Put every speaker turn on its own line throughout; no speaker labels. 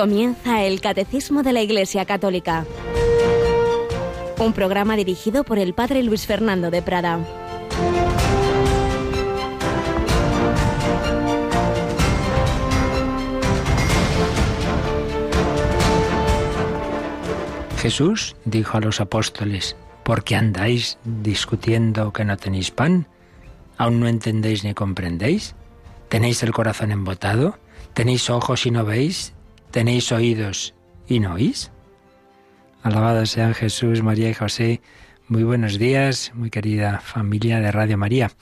Comienza el Catecismo de la Iglesia Católica. Un programa dirigido por el Padre Luis Fernando de Prada.
Jesús dijo a los apóstoles, ¿por qué andáis discutiendo que no tenéis pan? ¿Aún no entendéis ni comprendéis? ¿Tenéis el corazón embotado? ¿Tenéis ojos y no veis? ¿Tenéis oídos y no oís? Alabado sean Jesús, María y José. Muy buenos días, muy querida familia de Radio María.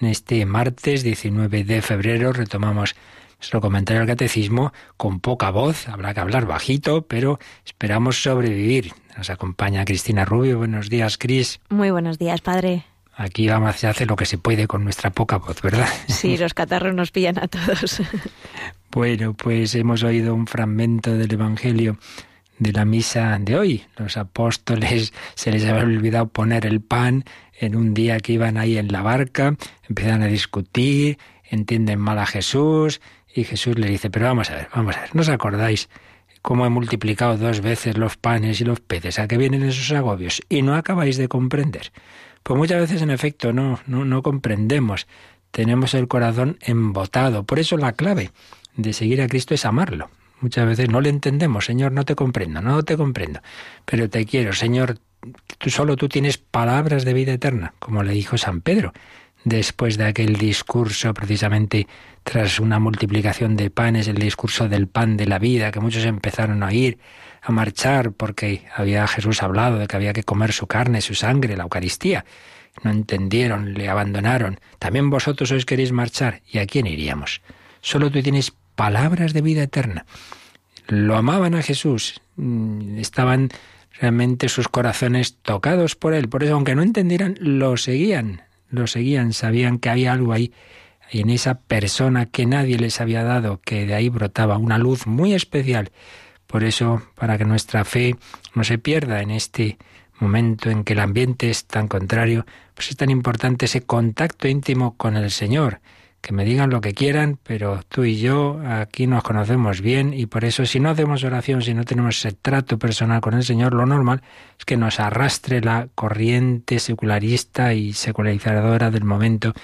En este martes 19 de febrero retomamos nuestro comentario al catecismo con poca voz. Habrá que hablar bajito, pero esperamos sobrevivir. Nos acompaña Cristina Rubio. Buenos días, Cris.
Muy buenos días, padre.
Aquí vamos a hacer lo que se puede con nuestra poca voz, ¿verdad?
Sí, los catarros nos pillan a todos.
Bueno, pues hemos oído un fragmento del Evangelio de la misa de hoy. Los apóstoles se les había olvidado poner el pan en un día que iban ahí en la barca, empiezan a discutir, entienden mal a Jesús y Jesús le dice, pero vamos a ver, vamos a ver, ¿no os acordáis cómo he multiplicado dos veces los panes y los peces? ¿A qué vienen esos agobios? Y no acabáis de comprender. Pues muchas veces, en efecto, no, no, no comprendemos. Tenemos el corazón embotado. Por eso la clave de seguir a Cristo es amarlo. Muchas veces no le entendemos, Señor, no te comprendo, no te comprendo, pero te quiero, Señor, tú solo tú tienes palabras de vida eterna, como le dijo San Pedro, después de aquel discurso precisamente tras una multiplicación de panes, el discurso del pan de la vida, que muchos empezaron a oír, a marchar, porque había Jesús hablado de que había que comer su carne, su sangre, la Eucaristía. No entendieron, le abandonaron. También vosotros os queréis marchar. ¿Y a quién iríamos? Solo tú tienes palabras de vida eterna. Lo amaban a Jesús, mm, estaban realmente sus corazones tocados por él. Por eso, aunque no entendieran, lo seguían, lo seguían, sabían que había algo ahí, en esa persona que nadie les había dado, que de ahí brotaba una luz muy especial. Por eso, para que nuestra fe no se pierda en este momento en que el ambiente es tan contrario, pues es tan importante ese contacto íntimo con el Señor, que me digan lo que quieran, pero tú y yo aquí nos conocemos bien y por eso si no hacemos oración, si no tenemos ese trato personal con el Señor, lo normal es que nos arrastre la corriente secularista y secularizadora del momento,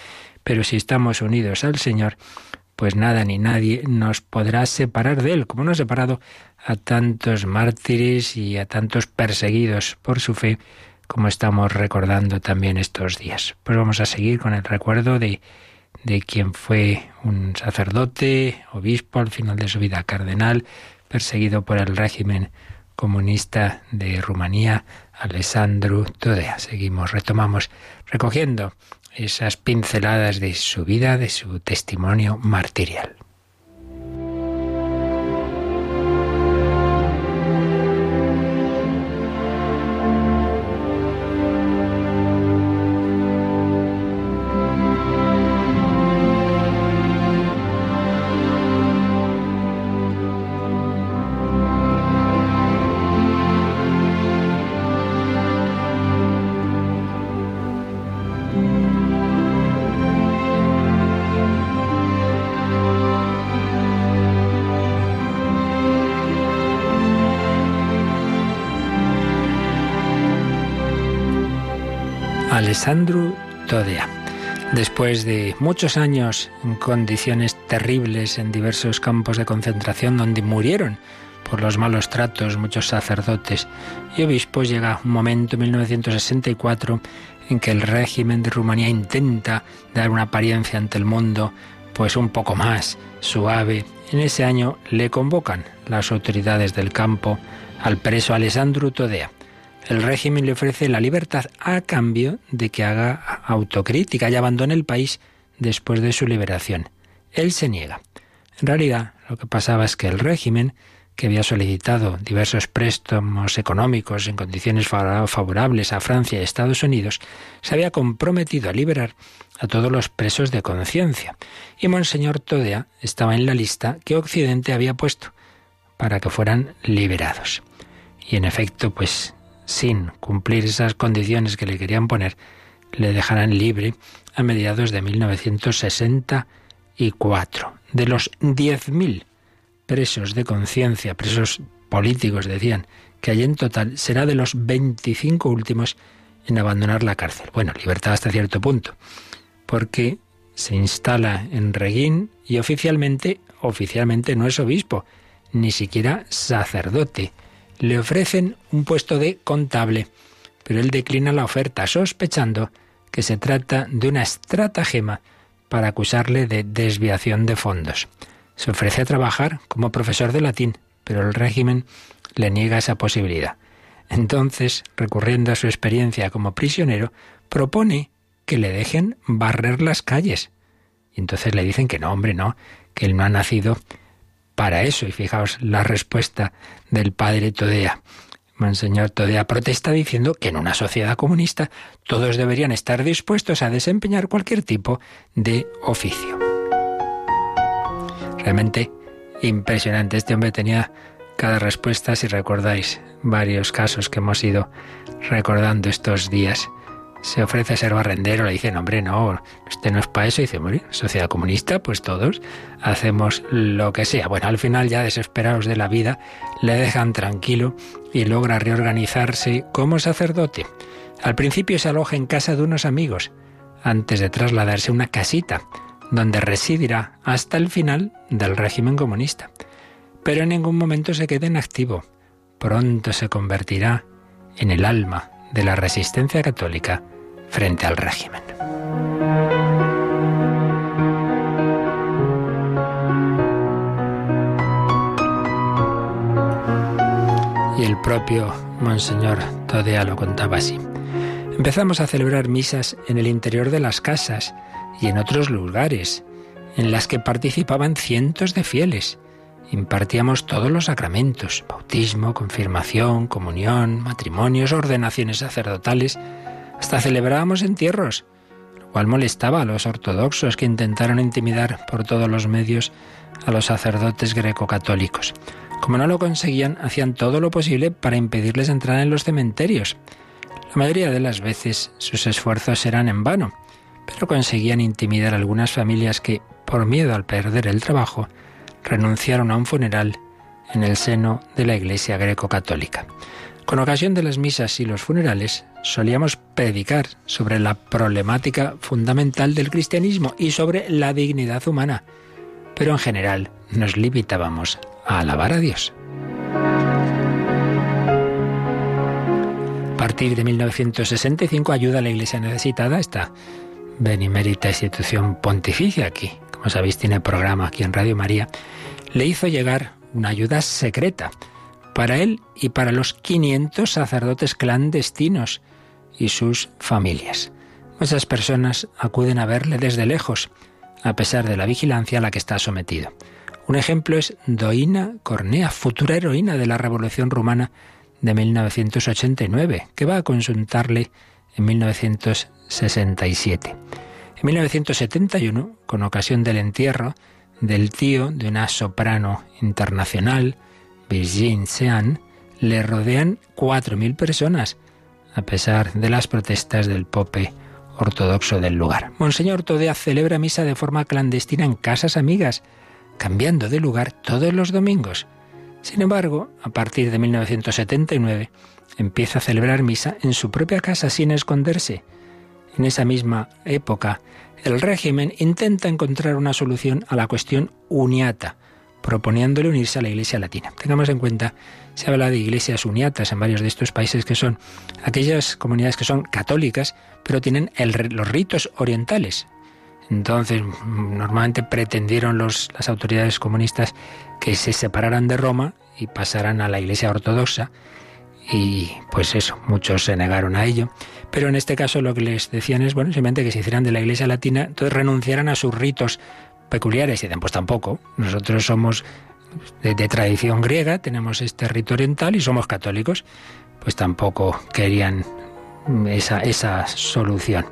pero si estamos unidos al Señor, pues nada ni nadie nos podrá separar de Él, como nos ha separado a tantos mártires y a tantos perseguidos por su fe, como estamos recordando también estos días. Pues vamos a seguir con el recuerdo de de quien fue un sacerdote, obispo, al final de su vida cardenal, perseguido por el régimen comunista de Rumanía, Alessandro Todea. Seguimos, retomamos, recogiendo esas pinceladas de su vida, de su testimonio martirial. Alessandro Todea. Después de muchos años en condiciones terribles en diversos campos de concentración donde murieron por los malos tratos muchos sacerdotes y obispos, llega un momento en 1964 en que el régimen de Rumanía intenta dar una apariencia ante el mundo pues un poco más suave. En ese año le convocan las autoridades del campo al preso Alessandro Todea el régimen le ofrece la libertad a cambio de que haga autocrítica y abandone el país después de su liberación. Él se niega. En realidad, lo que pasaba es que el régimen, que había solicitado diversos préstamos económicos en condiciones favorables a Francia y Estados Unidos, se había comprometido a liberar a todos los presos de conciencia. Y Monseñor Todea estaba en la lista que Occidente había puesto para que fueran liberados. Y en efecto, pues sin cumplir esas condiciones que le querían poner, le dejarán libre a mediados de 1964. De los 10.000 presos de conciencia, presos políticos, decían, que hay en total, será de los 25 últimos en abandonar la cárcel. Bueno, libertad hasta cierto punto, porque se instala en Reguín y oficialmente, oficialmente no es obispo, ni siquiera sacerdote. Le ofrecen un puesto de contable, pero él declina la oferta, sospechando que se trata de una estratagema para acusarle de desviación de fondos. Se ofrece a trabajar como profesor de latín, pero el régimen le niega esa posibilidad. Entonces, recurriendo a su experiencia como prisionero, propone que le dejen barrer las calles. Y entonces le dicen que no, hombre, no, que él no ha nacido para eso. Y fijaos la respuesta del padre Todea. Monseñor Todea protesta diciendo que en una sociedad comunista todos deberían estar dispuestos a desempeñar cualquier tipo de oficio. Realmente impresionante. Este hombre tenía cada respuesta, si recordáis, varios casos que hemos ido recordando estos días. Se ofrece a ser barrendero, le dicen, hombre, no, usted no es para eso. Y dice, bueno, sociedad comunista, pues todos hacemos lo que sea. Bueno, al final, ya desesperados de la vida, le dejan tranquilo y logra reorganizarse como sacerdote. Al principio se aloja en casa de unos amigos, antes de trasladarse a una casita, donde residirá hasta el final del régimen comunista. Pero en ningún momento se queda inactivo. Pronto se convertirá en el alma de la resistencia católica frente al régimen. Y el propio Monseñor Todea lo contaba así. Empezamos a celebrar misas en el interior de las casas y en otros lugares, en las que participaban cientos de fieles. Impartíamos todos los sacramentos, bautismo, confirmación, comunión, matrimonios, ordenaciones sacerdotales, hasta celebrábamos entierros, lo cual molestaba a los ortodoxos que intentaron intimidar por todos los medios a los sacerdotes greco-católicos. Como no lo conseguían, hacían todo lo posible para impedirles entrar en los cementerios. La mayoría de las veces sus esfuerzos eran en vano, pero conseguían intimidar a algunas familias que, por miedo al perder el trabajo, renunciaron a un funeral en el seno de la Iglesia greco-católica. Con ocasión de las misas y los funerales, solíamos predicar sobre la problemática fundamental del cristianismo y sobre la dignidad humana, pero en general nos limitábamos a alabar a Dios. A partir de 1965, ayuda a la Iglesia necesitada esta benemérita institución pontificia aquí, como sabéis tiene programa aquí en Radio María, le hizo llegar una ayuda secreta para él y para los 500 sacerdotes clandestinos y sus familias. Muchas personas acuden a verle desde lejos, a pesar de la vigilancia a la que está sometido. Un ejemplo es Doina Cornea, futura heroína de la Revolución Rumana de 1989, que va a consultarle en 1967. En 1971, con ocasión del entierro del tío de una soprano internacional, Virgin Sean, le rodean 4.000 personas, a pesar de las protestas del pope ortodoxo del lugar. Monseñor Todea celebra misa de forma clandestina en casas amigas, cambiando de lugar todos los domingos. Sin embargo, a partir de 1979, empieza a celebrar misa en su propia casa sin esconderse. En esa misma época, el régimen intenta encontrar una solución a la cuestión uniata, proponiéndole unirse a la Iglesia Latina. Tengamos en cuenta, se habla de iglesias uniatas en varios de estos países que son aquellas comunidades que son católicas, pero tienen los ritos orientales. Entonces, normalmente pretendieron los, las autoridades comunistas que se separaran de Roma y pasaran a la Iglesia ortodoxa, y pues eso, muchos se negaron a ello. Pero en este caso lo que les decían es, bueno, simplemente que se hicieran de la Iglesia Latina, entonces renunciaran a sus ritos peculiares. Y pues tampoco, nosotros somos de, de, tradición griega, tenemos este rito oriental y somos católicos. Pues tampoco querían esa, esa solución.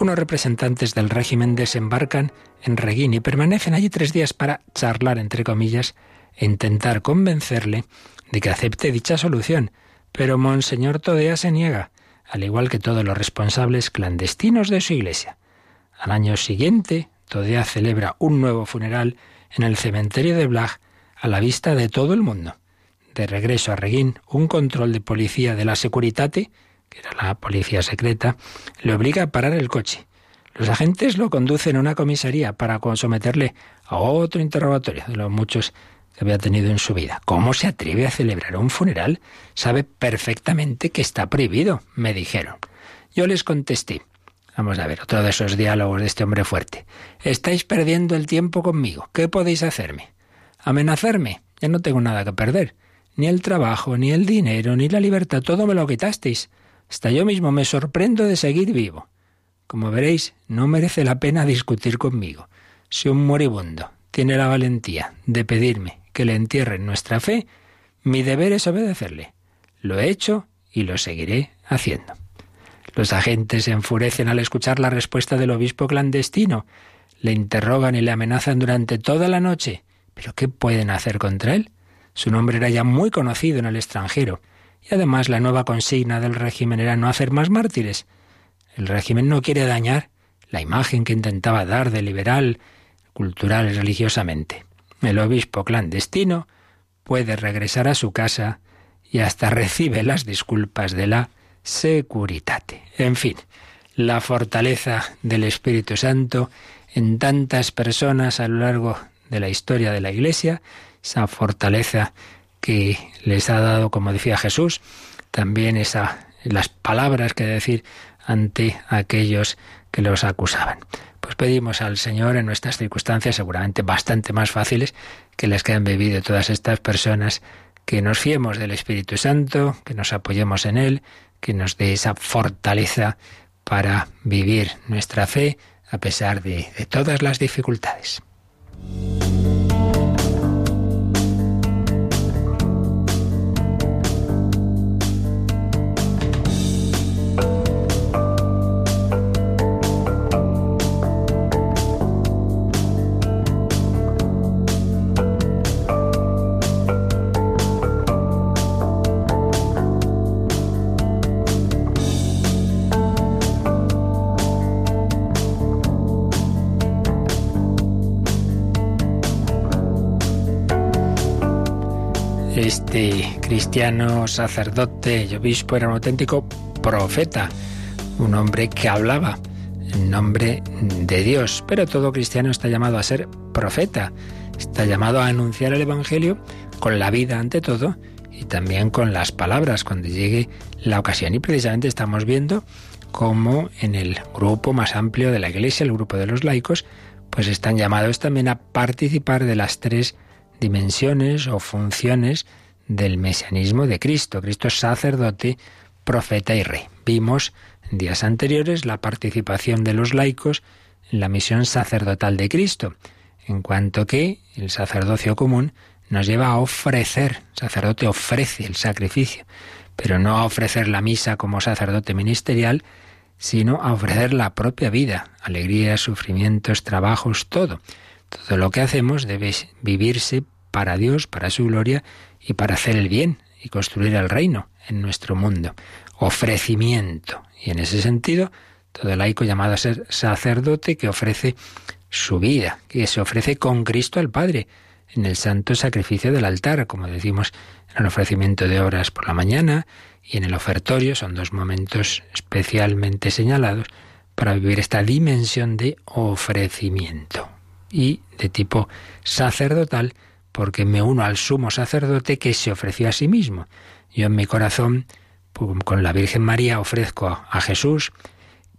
Unos representantes del régimen desembarcan en Reguín y permanecen allí tres días para charlar, entre comillas, e intentar convencerle de que acepte dicha solución. Pero Monseñor Todea se niega, al igual que todos los responsables clandestinos de su iglesia. Al año siguiente, Todea celebra un nuevo funeral en el cementerio de Blag, a la vista de todo el mundo. De regreso a Reguín, un control de policía de la Securitate, que era la policía secreta, le obliga a parar el coche. Los agentes lo conducen a una comisaría para someterle a otro interrogatorio de los muchos que había tenido en su vida. ¿Cómo se atreve a celebrar un funeral? Sabe perfectamente que está prohibido, me dijeron. Yo les contesté. Vamos a ver, otro de esos diálogos de este hombre fuerte. Estáis perdiendo el tiempo conmigo. ¿Qué podéis hacerme? Amenazarme. Ya no tengo nada que perder. Ni el trabajo, ni el dinero, ni la libertad. Todo me lo quitasteis. Hasta yo mismo me sorprendo de seguir vivo. Como veréis, no merece la pena discutir conmigo. Si un moribundo tiene la valentía de pedirme que le entierren nuestra fe, mi deber es obedecerle. Lo he hecho y lo seguiré haciendo. Los agentes se enfurecen al escuchar la respuesta del obispo clandestino. Le interrogan y le amenazan durante toda la noche. ¿Pero qué pueden hacer contra él? Su nombre era ya muy conocido en el extranjero. Y además la nueva consigna del régimen era no hacer más mártires. El régimen no quiere dañar la imagen que intentaba dar de liberal, cultural y religiosamente. El obispo clandestino puede regresar a su casa y hasta recibe las disculpas de la securitate. En fin, la fortaleza del Espíritu Santo en tantas personas a lo largo de la historia de la Iglesia, esa fortaleza que les ha dado, como decía Jesús, también esa, las palabras que decir ante aquellos que los acusaban. Pues pedimos al Señor en nuestras circunstancias, seguramente bastante más fáciles que las que han vivido todas estas personas, que nos fiemos del Espíritu Santo, que nos apoyemos en Él, que nos dé esa fortaleza para vivir nuestra fe a pesar de, todas las dificultades. Cristiano, sacerdote y obispo era un auténtico profeta, un hombre que hablaba en nombre de Dios. Pero todo cristiano está llamado a ser profeta, está llamado a anunciar el Evangelio con la vida ante todo y también con las palabras cuando llegue la ocasión. Y precisamente estamos viendo cómo en el grupo más amplio de la Iglesia, el grupo de los laicos, pues están llamados también a participar de las tres dimensiones o funciones del mesianismo de Cristo. Cristo es sacerdote, profeta y rey. Vimos en días anteriores la participación de los laicos en la misión sacerdotal de Cristo, en cuanto que el sacerdocio común nos lleva a ofrecer, sacerdote ofrece el sacrificio, pero no a ofrecer la misa como sacerdote ministerial, sino a ofrecer la propia vida, alegrías, sufrimientos, trabajos, todo. Todo lo que hacemos debe vivirse para Dios, para su gloria y para hacer el bien y construir el reino en nuestro mundo. Ofrecimiento. Y en ese sentido, todo laico llamado a ser sacerdote que ofrece su vida, que se ofrece con Cristo al Padre en el santo sacrificio del altar, como decimos en el ofrecimiento de obras por la mañana y en el ofertorio, son dos momentos especialmente señalados para vivir esta dimensión de ofrecimiento y de tipo sacerdotal, porque me uno al sumo sacerdote que se ofreció a sí mismo. Yo en mi corazón, con la Virgen María, ofrezco a Jesús,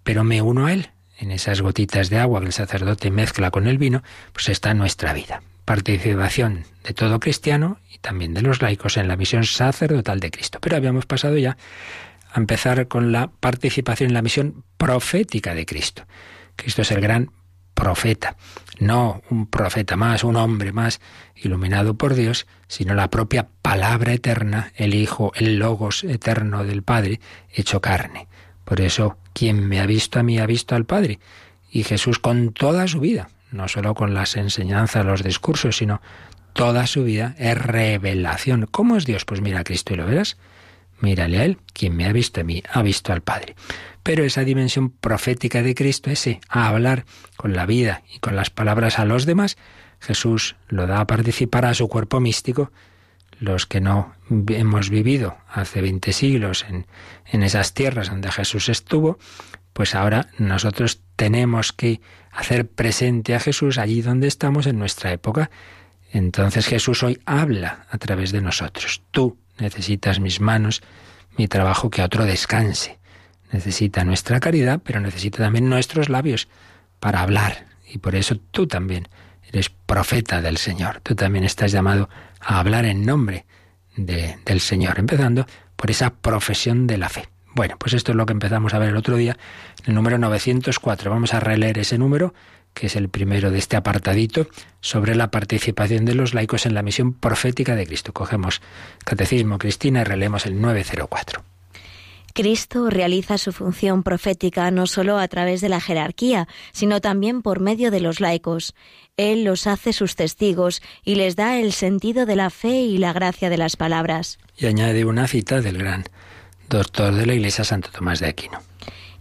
pero me uno a Él. En esas gotitas de agua que el sacerdote mezcla con el vino, pues está nuestra vida. Participación de todo cristiano y también de los laicos en la misión sacerdotal de Cristo. Pero habíamos pasado ya a empezar con la participación en la misión profética de Cristo. Cristo es el gran profeta, no un profeta más, un hombre más iluminado por Dios, sino la propia palabra eterna, el Hijo, el Logos eterno del Padre, hecho carne. Por eso, quien me ha visto a mí ha visto al Padre. Y Jesús con toda su vida, no solo con las enseñanzas, los discursos, sino toda su vida es revelación. ¿Cómo es Dios? Pues mira a Cristo y lo verás. Mírale a Él, quien me ha visto a mí, ha visto al Padre. Pero esa dimensión profética de Cristo, ese a hablar con la vida y con las palabras a los demás, Jesús lo da a participar a su cuerpo místico. Los que no hemos vivido hace 20 siglos en, en esas tierras donde Jesús estuvo, pues ahora nosotros tenemos que hacer presente a Jesús allí donde estamos en nuestra época. Entonces Jesús hoy habla a través de nosotros. Tú necesitas mis manos, mi trabajo, que otro descanse. Necesita nuestra caridad, pero necesita también nuestros labios para hablar. Y por eso tú también eres profeta del Señor. Tú también estás llamado a hablar en nombre del Señor, empezando por esa profesión de la fe. Bueno, pues esto es lo que empezamos a ver el otro día, el número 904. Vamos a releer ese número, que es el primero de este apartadito, sobre la participación de los laicos en la misión profética de Cristo. Cogemos Catecismo Cristina y releemos el 904.
Cristo realiza su función profética no solo a través de la jerarquía, sino también por medio de los laicos. Él los hace sus testigos y les da el sentido de la fe y la gracia de las palabras.
Y añade una cita del gran doctor de la Iglesia Santo Tomás de Aquino.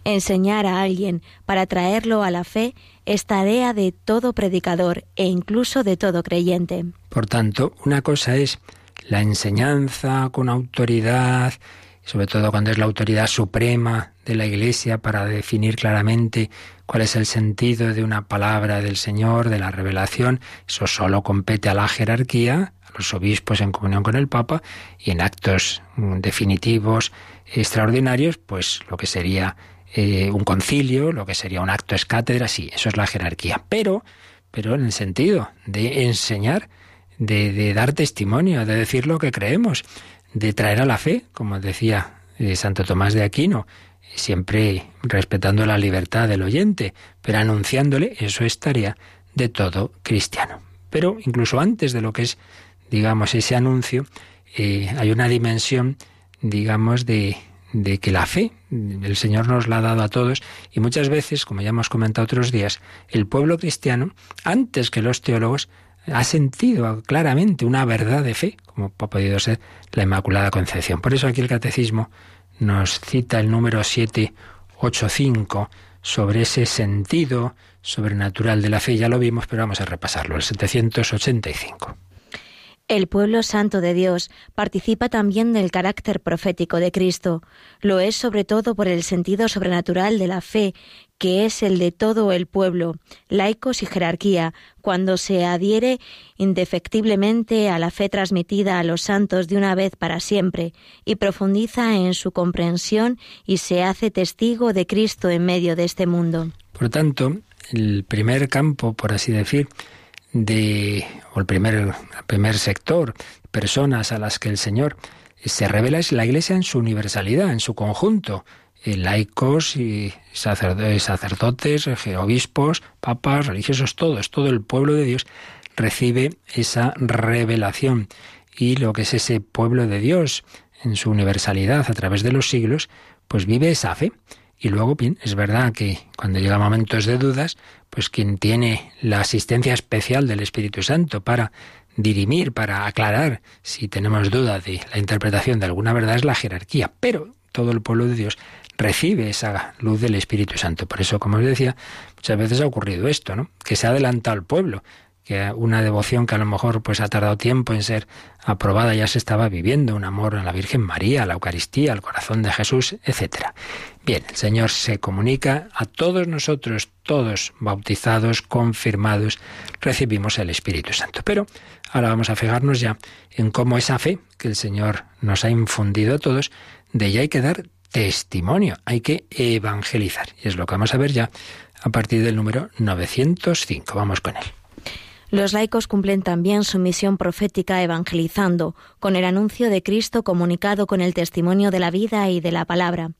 Enseñar a alguien para traerlo a la fe es tarea de todo predicador e incluso de todo creyente.
Por tanto, una cosa es la enseñanza con autoridad, sobre todo cuando es la autoridad suprema de la Iglesia para definir claramente cuál es el sentido de una palabra del Señor, de la revelación, eso solo compete a la jerarquía, a los obispos en comunión con el Papa, y en actos mm, definitivos extraordinarios, pues lo que sería eh, un concilio, lo que sería un acto es cátedra, sí, eso es la jerarquía. Pero, pero en el sentido de enseñar, de, dar testimonio, de decir lo que creemos, de traer a la fe, como decía eh, Santo Tomás de Aquino, siempre respetando la libertad del oyente, pero anunciándole, eso es tarea de todo cristiano. Pero incluso antes de lo que es, digamos, ese anuncio, eh, hay una dimensión digamos, de, de que la fe, el Señor nos la ha dado a todos y muchas veces, como ya hemos comentado otros días, el pueblo cristiano, antes que los teólogos, ha sentido claramente una verdad de fe, como ha podido ser la Inmaculada Concepción. Por eso aquí el Catecismo nos cita el número 785 sobre ese sentido sobrenatural de la fe. Ya lo vimos, pero vamos a repasarlo, el 785.
El pueblo santo de Dios participa también del carácter profético de Cristo. Lo es sobre todo por el sentido sobrenatural de la fe, que es el de todo el pueblo, laicos y jerarquía, cuando se adhiere indefectiblemente a la fe transmitida a los santos de una vez para siempre, y profundiza en su comprensión y se hace testigo de Cristo en medio de este mundo.
Por tanto, el primer campo, por así decir, de, o el primer, primer sector, personas a las que el Señor se revela es la Iglesia en su universalidad, en su conjunto, eh, laicos y sacerdotes, obispos, papas, religiosos, todos, todo el pueblo de Dios recibe esa revelación y lo que es ese pueblo de Dios en su universalidad a través de los siglos, pues vive esa fe. Y luego, bien, es verdad que cuando llega momentos de dudas, pues quien tiene la asistencia especial del Espíritu Santo para dirimir, para aclarar si tenemos duda de la interpretación de alguna verdad es la jerarquía. Pero todo el pueblo de Dios recibe esa luz del Espíritu Santo. Por eso, como os decía, muchas veces ha ocurrido esto, ¿no? Que se ha adelantado el pueblo que una devoción que a lo mejor pues ha tardado tiempo en ser aprobada ya se estaba viviendo, un amor a la Virgen María, a la Eucaristía, al corazón de Jesús, etcétera. Bien, el Señor se comunica a todos nosotros, todos bautizados, confirmados, recibimos el Espíritu Santo. Pero ahora vamos a fijarnos ya en cómo esa fe que el Señor nos ha infundido a todos, de ella hay que dar testimonio, hay que evangelizar. Y es lo que vamos a ver ya a partir del número 905. Vamos con él.
Los laicos cumplen también su misión profética evangelizando, con el anuncio de Cristo comunicado con el testimonio de la vida y de la palabra.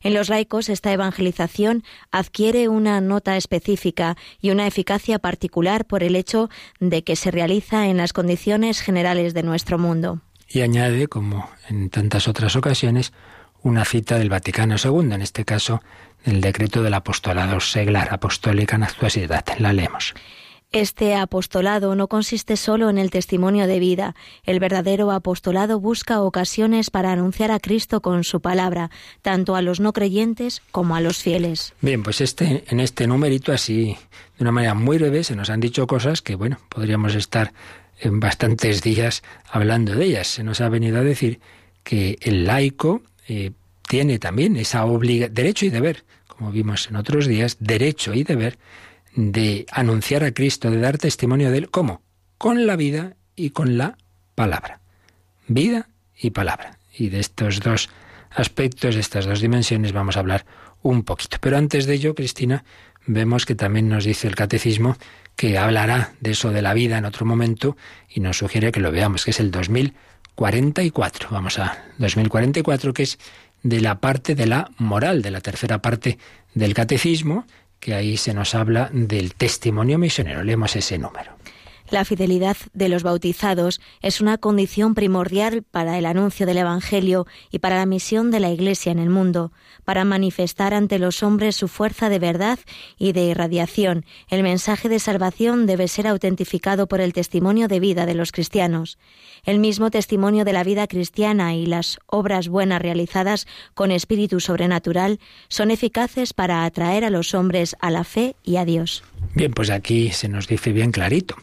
En los laicos esta evangelización adquiere una nota específica y una eficacia particular por el hecho de que se realiza en las condiciones generales de nuestro mundo.
Y añade, como en tantas otras ocasiones, una cita del Vaticano II, en este caso del decreto del apostolado seglar, apostólica en actualidad. La leemos.
Este apostolado no consiste solo en el testimonio de vida. El verdadero apostolado busca ocasiones para anunciar a Cristo con su palabra, tanto a los no creyentes como a los fieles.
Bien, pues este, en este numerito, así, de una manera muy breve, se nos han dicho cosas que, bueno, podríamos estar en bastantes días hablando de ellas. Se nos ha venido a decir que el laico eh, tiene también esa obligación, derecho y deber, como vimos en otros días, derecho y deber de anunciar a Cristo, de dar testimonio de Él. ¿Cómo? Con la vida y con la palabra. Vida y palabra. Y de estos dos aspectos, de estas dos dimensiones, vamos a hablar un poquito. Pero antes de ello, Cristina, vemos que también nos dice el catecismo que hablará de eso de la vida en otro momento y nos sugiere que lo veamos, que es el 2044. Vamos a 2044, que es de la parte de la moral, de la tercera parte del catecismo, que ahí se nos habla del testimonio misionero. Leemos ese número.
La fidelidad de los bautizados es una condición primordial para el anuncio del Evangelio y para la misión de la Iglesia en el mundo, para manifestar ante los hombres su fuerza de verdad y de irradiación. El mensaje de salvación debe ser autentificado por el testimonio de vida de los cristianos. El mismo testimonio de la vida cristiana y las obras buenas realizadas con espíritu sobrenatural son eficaces para atraer a los hombres a la fe y a Dios.
Bien, pues aquí se nos dice bien clarito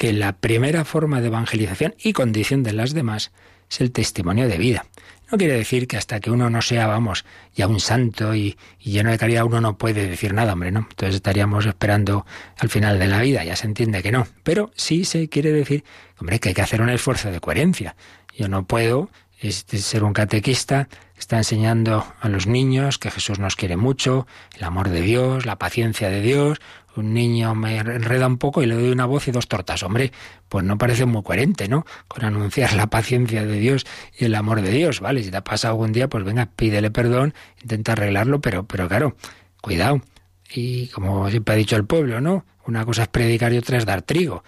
que la primera forma de evangelización y condición de las demás es el testimonio de vida. No quiere decir que hasta que uno no sea, vamos, ya un santo y, lleno de caridad, uno no puede decir nada, hombre, ¿no? Entonces estaríamos esperando al final de la vida, ya se entiende que no. Pero sí se quiere decir, hombre, que hay que hacer un esfuerzo de coherencia. Yo no puedo ser un catequista está enseñando a los niños que Jesús nos quiere mucho, el amor de Dios, la paciencia de Dios, un niño me enreda un poco y le doy una voz y dos tortas. Hombre, pues no parece muy coherente, ¿no? Con anunciar la paciencia de Dios y el amor de Dios, ¿vale? Si te ha pasado algún día, pues venga, pídele perdón, intenta arreglarlo, pero, pero claro, cuidado. Y como siempre ha dicho el pueblo, ¿no? Una cosa es predicar y otra es dar trigo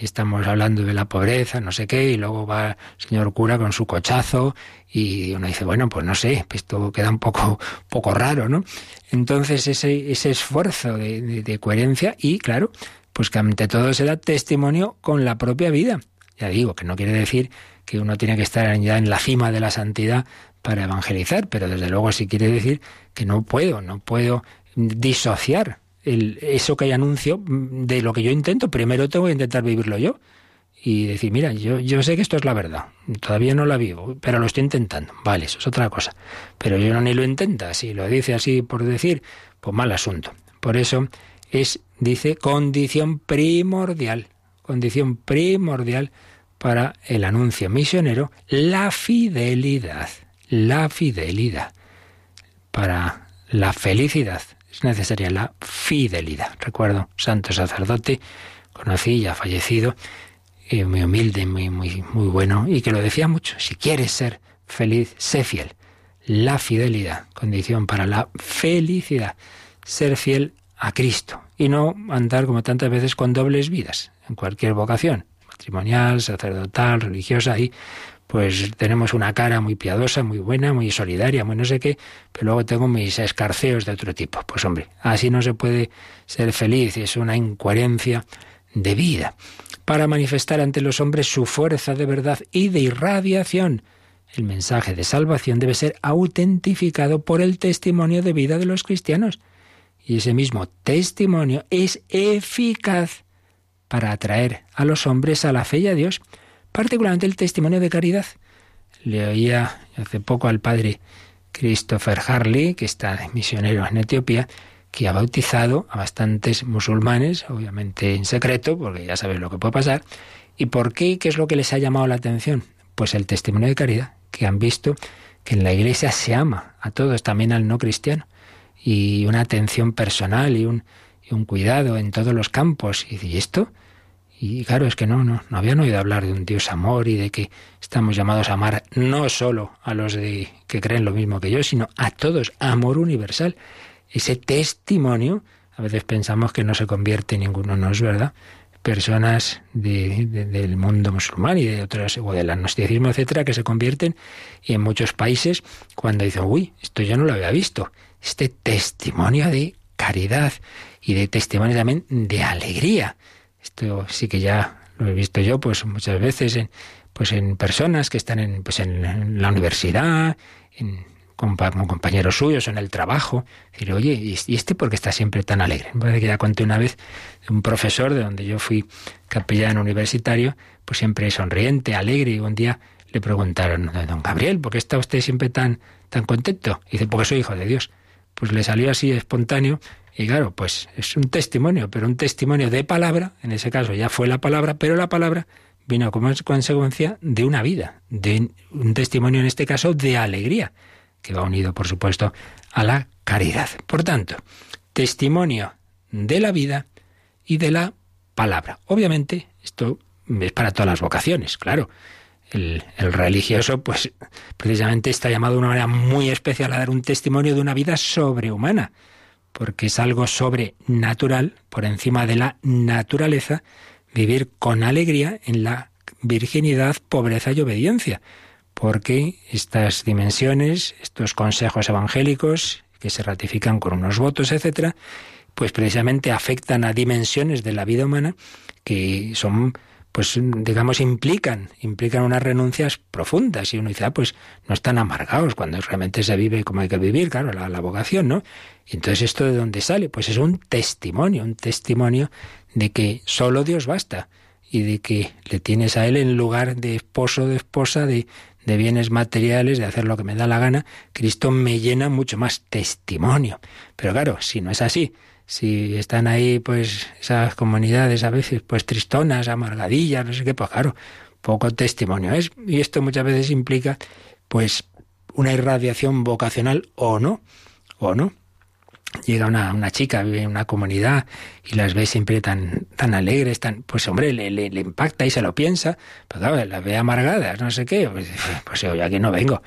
estamos hablando de la pobreza, no sé qué, y luego va el señor cura con su cochazo y uno dice, bueno, pues no sé, esto queda un poco, poco raro, ¿no? Entonces ese, ese esfuerzo de, de coherencia y, claro, pues que ante todo se da testimonio con la propia vida. Ya digo, que no quiere decir que uno tiene que estar ya en la cima de la santidad para evangelizar, pero desde luego sí quiere decir que no puedo, no puedo disociar eso que hay anuncio de lo que yo intento. Primero tengo que intentar vivirlo yo y decir, mira, yo, yo sé que esto es la verdad, todavía no la vivo, pero lo estoy intentando. Vale, eso es otra cosa. Pero yo no ni lo intenta, si lo dice así por decir, pues mal asunto. Por eso es, dice, condición primordial, condición primordial para el anuncio misionero, la fidelidad, la fidelidad para la felicidad es necesaria la fidelidad. Recuerdo, santo sacerdote, conocí, ya fallecido, eh, muy humilde, muy, muy, muy bueno, y que lo decía mucho, si quieres ser feliz, sé fiel. La fidelidad, condición para la felicidad, ser fiel a Cristo y no andar como tantas veces con dobles vidas en cualquier vocación, matrimonial, sacerdotal, religiosa, y pues tenemos una cara muy piadosa, muy buena, muy solidaria, muy no sé qué, pero luego tengo mis escarceos de otro tipo. Pues hombre, así no se puede ser feliz, es una incoherencia de vida. Para manifestar ante los hombres su fuerza de verdad y de irradiación, el mensaje de salvación debe ser autentificado por el testimonio de vida de los cristianos. Y ese mismo testimonio es eficaz para atraer a los hombres a la fe y a Dios particularmente el testimonio de caridad. Le oía hace poco al padre Christopher Harley, que está misionero en Etiopía, que ha bautizado a bastantes musulmanes, obviamente en secreto, porque ya sabes lo que puede pasar. ¿Y por qué? ¿Qué es lo que les ha llamado la atención? Pues el testimonio de caridad, que han visto que en la iglesia se ama a todos, también al no cristiano, y una atención personal y un, y un cuidado en todos los campos. Y esto, y claro, es que no, no, no habían oído hablar de un Dios amor y de que estamos llamados a amar no solo a los de, que creen lo mismo que yo, sino a todos, amor universal. Ese testimonio, a veces pensamos que no se convierte en ninguno, no es verdad. Personas del mundo musulmán y de otras, o del agnosticismo, etcétera, que se convierten y en muchos países cuando dicen, uy, esto yo no lo había visto. Este testimonio de caridad y de testimonio también de alegría Esto sí que ya lo he visto yo, pues muchas veces en, pues en personas que están en, pues en, la universidad, en, con, compañeros suyos en el trabajo. Decir, oye, ¿y este por qué está siempre tan alegre? Me parece que ya conté una vez un profesor de donde yo fui capellán universitario, pues siempre sonriente, alegre, y un día le preguntaron, don Gabriel, ¿por qué está usted siempre tan, tan contento? Y dice, porque soy hijo de Dios. Pues le salió así espontáneo y claro, pues es un testimonio, pero un testimonio de palabra, en ese caso ya fue la palabra, pero la palabra vino como consecuencia de una vida, de un testimonio en este caso de alegría, que va unido, por supuesto, a la caridad. Por tanto, testimonio de la vida y de la palabra. Obviamente, esto es para todas las vocaciones, claro. El, el, religioso, pues precisamente está llamado de una manera muy especial a dar un testimonio de una vida sobrehumana porque es algo sobrenatural, por encima de la naturaleza, vivir con alegría en la virginidad, pobreza y obediencia, porque estas dimensiones, estos consejos evangélicos, que se ratifican con unos votos, etcétera, pues precisamente afectan a dimensiones de la vida humana que son pues digamos implican, implican unas renuncias profundas y uno dice, ah, pues no están amargados cuando realmente se vive como hay que vivir, claro, la, la vocación, ¿no? Entonces esto de dónde sale? Pues es un testimonio, un testimonio de que solo Dios basta y de que le tienes a Él en lugar de esposo, de esposa, de, de bienes materiales, de hacer lo que me da la gana, Cristo me llena mucho más testimonio. Pero claro, si no es así, si están ahí pues esas comunidades a veces pues tristonas, amargadillas, no sé qué, pues claro, poco testimonio es. Y esto muchas veces implica pues una irradiación vocacional o no, o no. Llega una, una chica, vive en una comunidad y las ve siempre tan, tan alegres, tan, pues hombre, le, le, impacta y se lo piensa, pero claro, las ve amargadas, no sé qué, pues, pues yo aquí no vengo.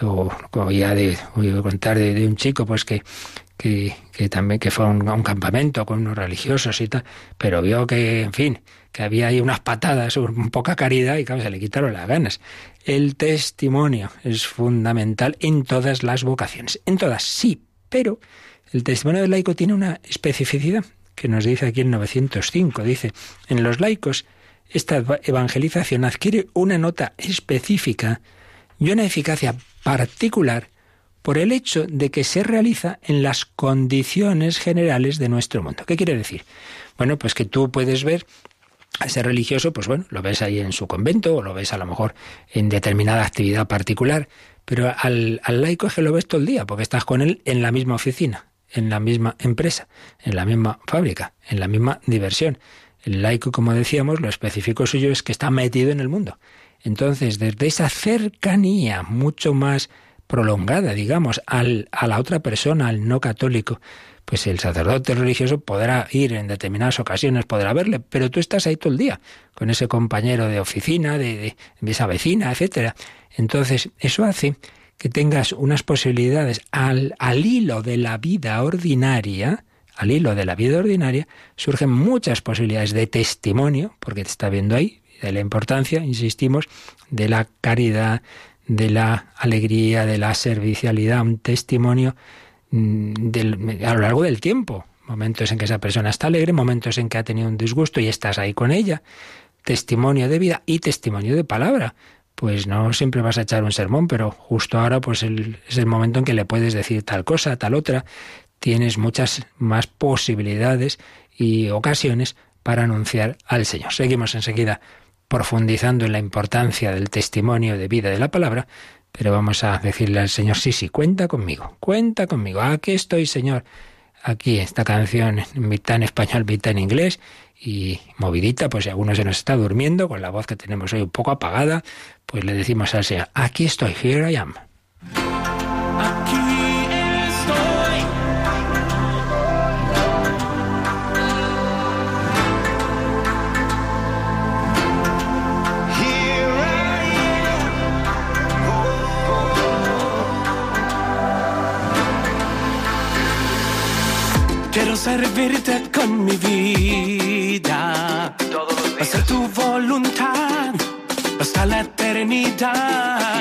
O, ya de, voy a contar de, de, un chico pues que que, también que fue a un, campamento con unos religiosos y tal, pero vio que, en fin, que había ahí unas patadas, un poca caridad y claro, se le quitaron las ganas. El testimonio es fundamental en todas las vocaciones, en todas sí, pero el testimonio del laico tiene una especificidad que nos dice aquí en 905, dice, en los laicos esta evangelización adquiere una nota específica y una eficacia particular por el hecho de que se realiza en las condiciones generales de nuestro mundo. ¿Qué quiere decir? Bueno, pues que tú puedes ver a ese religioso, pues bueno, lo ves ahí en su convento o lo ves a lo mejor en determinada actividad particular, pero al, al laico es que lo ves todo el día, porque estás con él en la misma oficina, en la misma empresa, en la misma fábrica, en la misma diversión. El laico, como decíamos, lo específico suyo es que está metido en el mundo. Entonces, desde esa cercanía mucho más prolongada, digamos, al, a la otra persona, al no católico, pues el sacerdote religioso podrá ir en determinadas ocasiones, podrá verle, pero tú estás ahí todo el día, con ese compañero de oficina, de, de, esa vecina, etcétera. Entonces, eso hace que tengas unas posibilidades al, al hilo de la vida ordinaria, al hilo de la vida ordinaria, surgen muchas posibilidades de testimonio, porque te está viendo ahí, de la importancia, insistimos, de la caridad, de la alegría, de la servicialidad, un testimonio mm, a lo largo del tiempo. Momentos en que esa persona está alegre, momentos en que ha tenido un disgusto y estás ahí con ella. Testimonio de vida y testimonio de palabra. Pues no siempre vas a echar un sermón, pero justo ahora pues es el momento en que le puedes decir tal cosa, tal otra. Tienes muchas más posibilidades y ocasiones para anunciar al Señor. Seguimos enseguida profundizando en la importancia del testimonio de vida de la palabra, pero vamos a decirle al Señor, sí, sí, cuenta conmigo, cuenta conmigo, aquí estoy, Señor. Aquí esta canción, mitad en español, mitad en inglés, y movidita, pues si alguno se nos está durmiendo, con la voz que tenemos hoy un poco apagada, pues le decimos al Señor, aquí estoy, here I am.
Servirte con mi vida. Hacer tu voluntad hasta la eternidad.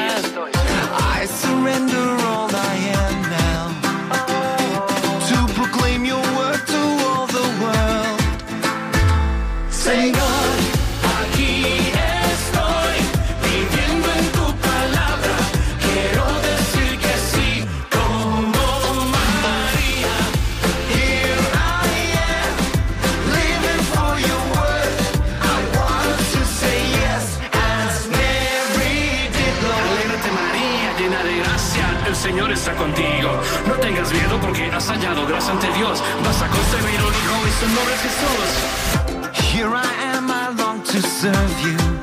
Ante Dios. Vas a concebir un hijo y su nombre es Jesús.
Here I am, I long to serve you.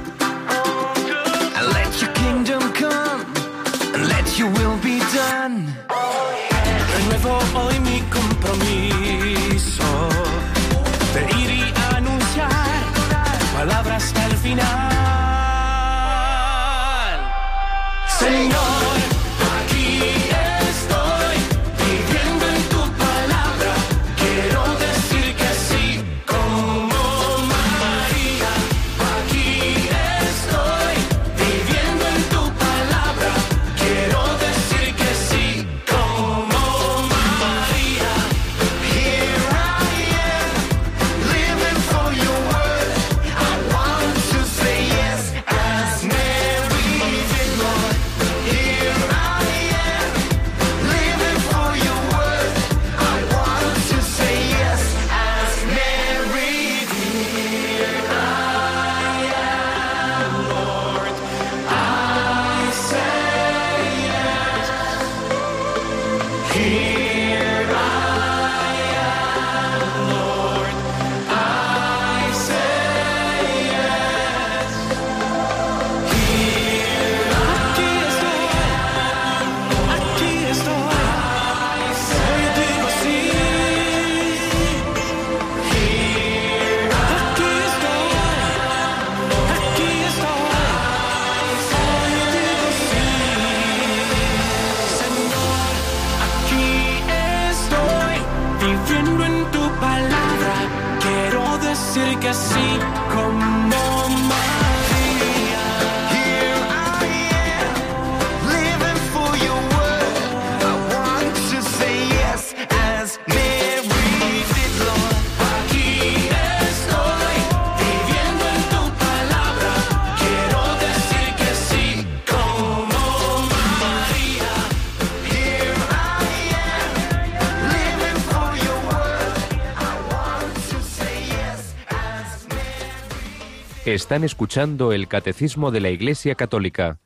Están escuchando el Catecismo de la Iglesia Católica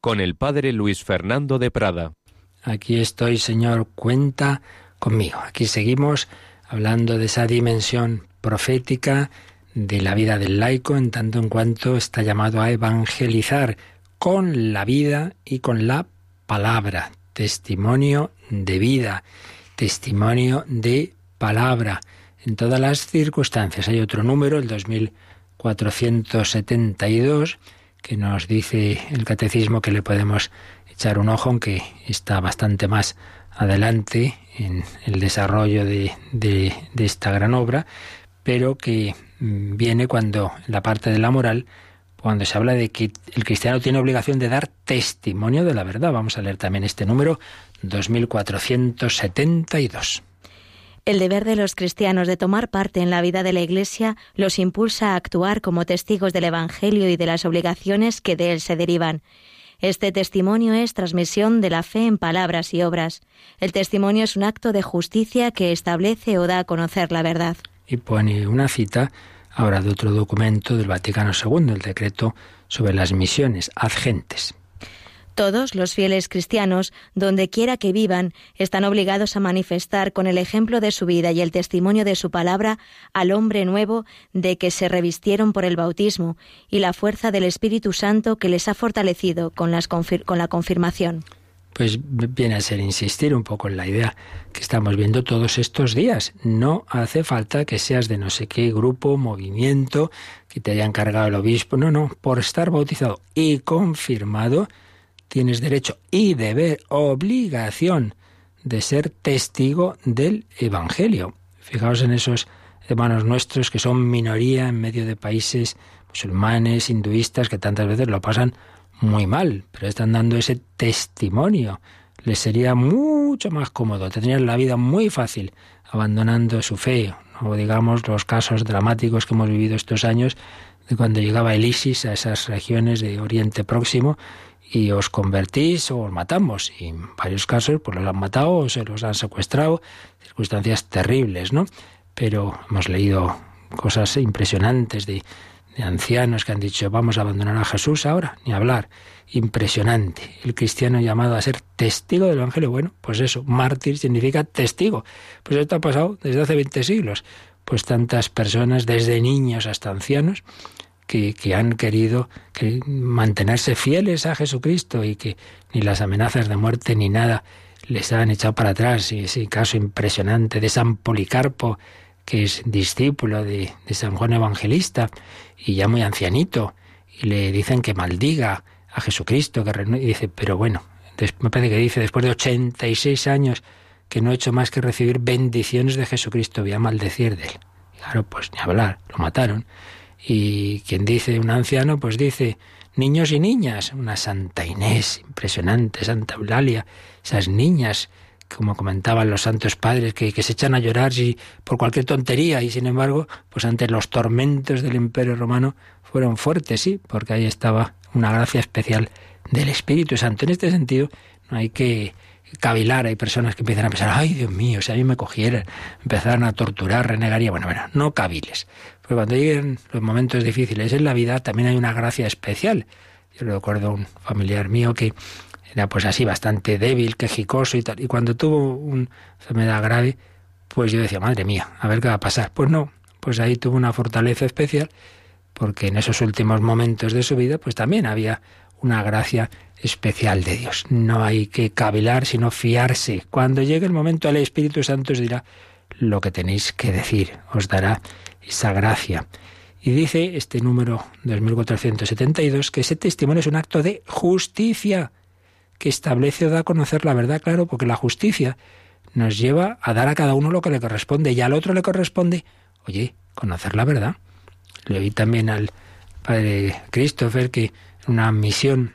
con el Padre Luis Fernando de Prada.
Aquí estoy, Señor, cuenta conmigo. Aquí seguimos hablando de esa dimensión profética de la vida del laico, en tanto en cuanto está llamado a evangelizar con la vida y con la palabra. Testimonio de vida, testimonio de palabra. En todas las circunstancias. Hay otro número, el 2472, que nos dice el catecismo que le podemos echar un ojo, aunque está bastante más adelante en el desarrollo de, de- de esta gran obra, pero que mm, viene cuando, en la parte de la moral, cuando se habla de que el cristiano tiene obligación de dar testimonio de la verdad. Vamos a leer también este número 2472.
El deber de los cristianos de tomar parte en la vida de la Iglesia los impulsa a actuar como testigos del Evangelio y de las obligaciones que de él se derivan. Este testimonio es transmisión de la fe en palabras y obras. El testimonio es un acto de justicia que establece o da a conocer la verdad.
y pone una cita ahora de otro documento del Vaticano II, el decreto sobre las misiones adgentes.
Todos los fieles cristianos, donde quiera que vivan, están obligados a manifestar con el ejemplo de su vida y el testimonio de su palabra al hombre nuevo de que se revistieron por el bautismo y la fuerza del Espíritu Santo que les ha fortalecido con, la confirmación.
Pues viene a ser insistir un poco en la idea que estamos viendo todos estos días. No hace falta que seas de no sé qué grupo, movimiento, que te haya encargado el obispo. No, no, por estar bautizado y confirmado, tienes derecho y deber, obligación de ser testigo del Evangelio. Fijaos en esos hermanos nuestros que son minoría en medio de países musulmanes, hinduistas, que tantas veces lo pasan muy mal, pero están dando ese testimonio. Les sería mucho más cómodo, tendrían la vida muy fácil abandonando su fe. No digamos los casos dramáticos que hemos vivido estos años de cuando llegaba el ISIS a esas regiones de Oriente Próximo y os convertís o os matamos. Y en varios casos pues los han matado o se los han secuestrado. Circunstancias terribles, ¿no? Pero hemos leído cosas impresionantes de, de ancianos que han dicho vamos a abandonar a Jesús ahora, ni hablar. Impresionante. El cristiano llamado a ser testigo del Evangelio. Bueno, pues eso, mártir significa testigo. Pues esto ha pasado desde hace 20 siglos. Pues tantas personas, desde niños hasta ancianos, que, que han querido que mantenerse fieles a Jesucristo y que ni las amenazas de muerte ni nada les han echado para atrás. Y ese caso impresionante de San Policarpo, que es discípulo de, San Juan Evangelista y ya muy ancianito, y le dicen que maldiga a Jesucristo, que. Y dice, pero bueno, me parece que dice, después de 86 años que no he hecho más que recibir bendiciones de Jesucristo, voy a maldecir de él. Claro, pues ni hablar, lo mataron. Y quien dice un anciano, pues dice niños y niñas, una Santa Inés, impresionante, Santa Eulalia, esas niñas, como comentaban los santos padres, que, que se echan a llorar si, por cualquier tontería y sin embargo, pues ante los tormentos del Imperio Romano fueron fuertes, sí, porque ahí estaba una gracia especial del Espíritu Santo. En este sentido, no hay que cavilar, hay personas que empiezan a pensar, ay Dios mío, si a mí me cogieran, empezaran a torturar, renegaría. Bueno, bueno, no caviles. Porque cuando lleguen los momentos difíciles en la vida, también hay una gracia especial. Yo recuerdo un familiar mío que era pues así bastante débil, quejicoso y tal. Y cuando tuvo una enfermedad grave, pues yo decía, madre mía, a ver qué va a pasar. Pues no, pues ahí tuvo una fortaleza especial, porque en esos últimos momentos de su vida, pues también había una gracia especial de Dios. No hay que cavilar, sino fiarse. Cuando llegue el momento, el Espíritu Santo os dirá lo que tenéis que decir, os dará esa gracia. Y dice este número 2472 que ese testimonio es un acto de justicia que establece o da a conocer la verdad, claro, porque la justicia nos lleva a dar a cada uno lo que le corresponde y al otro le corresponde, oye, conocer la verdad. Le oí también al padre Christopher que una misión,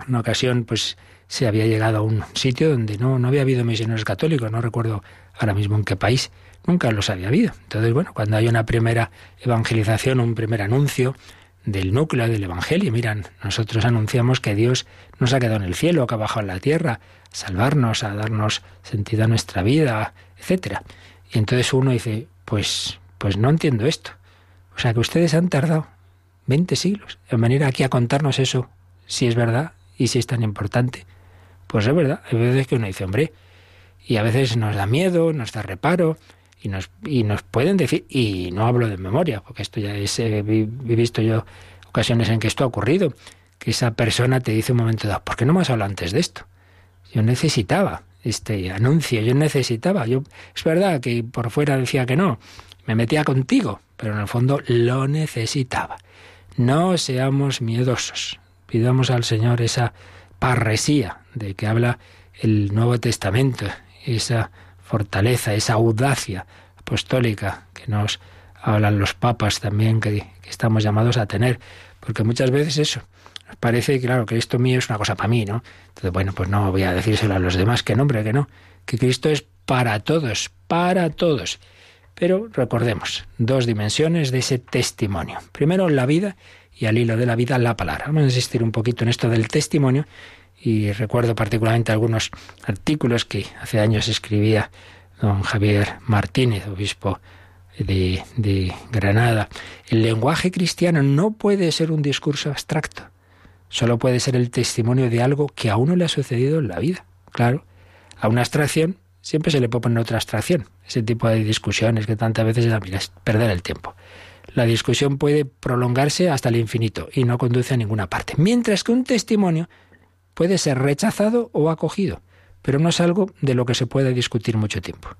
en una ocasión, pues se había llegado a un sitio donde no, no había habido misioneros católicos, no recuerdo ahora mismo en qué país, nunca los había habido. Entonces, bueno, cuando hay una primera evangelización, un primer anuncio del núcleo del Evangelio, miran, nosotros anunciamos que Dios nos ha quedado en el cielo, que ha bajado a la tierra, a salvarnos, a darnos sentido a nuestra vida, etcétera. Y entonces uno dice, pues, pues no entiendo esto. O sea que ustedes han tardado 20 siglos en venir aquí a contarnos eso, si es verdad y si es tan importante. Pues es verdad, hay veces que uno dice, hombre, y a veces nos da miedo, nos da reparo, y nos, y nos pueden decir, y no hablo de memoria, porque esto ya eh, he visto yo ocasiones en que esto ha ocurrido, que esa persona te dice un momento dado, ¿por qué no me has hablado antes de esto? Yo necesitaba este anuncio, yo necesitaba, yo es verdad que por fuera decía que no, me metía contigo, pero en el fondo lo necesitaba. No seamos miedosos, pidamos al Señor esa parresía de que habla el Nuevo Testamento, esa fortaleza, esa audacia apostólica que nos hablan los papas también, que, estamos llamados a tener, porque muchas veces eso, nos parece, claro, que esto mío es una cosa para mí, ¿no? Entonces, bueno, pues no voy a decírselo a los demás, que no, hombre, que no, que Cristo es para todos, para todos. Pero recordemos, dos dimensiones de ese testimonio. Primero, la vida y al hilo de la vida, la palabra. Vamos a insistir un poquito en esto del testimonio y recuerdo particularmente algunos artículos que hace años escribía don Javier Martínez, obispo de, Granada. El lenguaje cristiano no puede ser un discurso abstracto, solo puede ser el testimonio de algo que a uno le ha sucedido en la vida. Claro, a una abstracción siempre se le puede poner otra abstracción. Ese tipo de discusiones que tantas veces es, es perder el tiempo. La discusión puede prolongarse hasta el infinito y no conduce a ninguna parte. Mientras que un testimonio puede ser rechazado o acogido, pero no es algo de lo que se puede discutir mucho tiempo.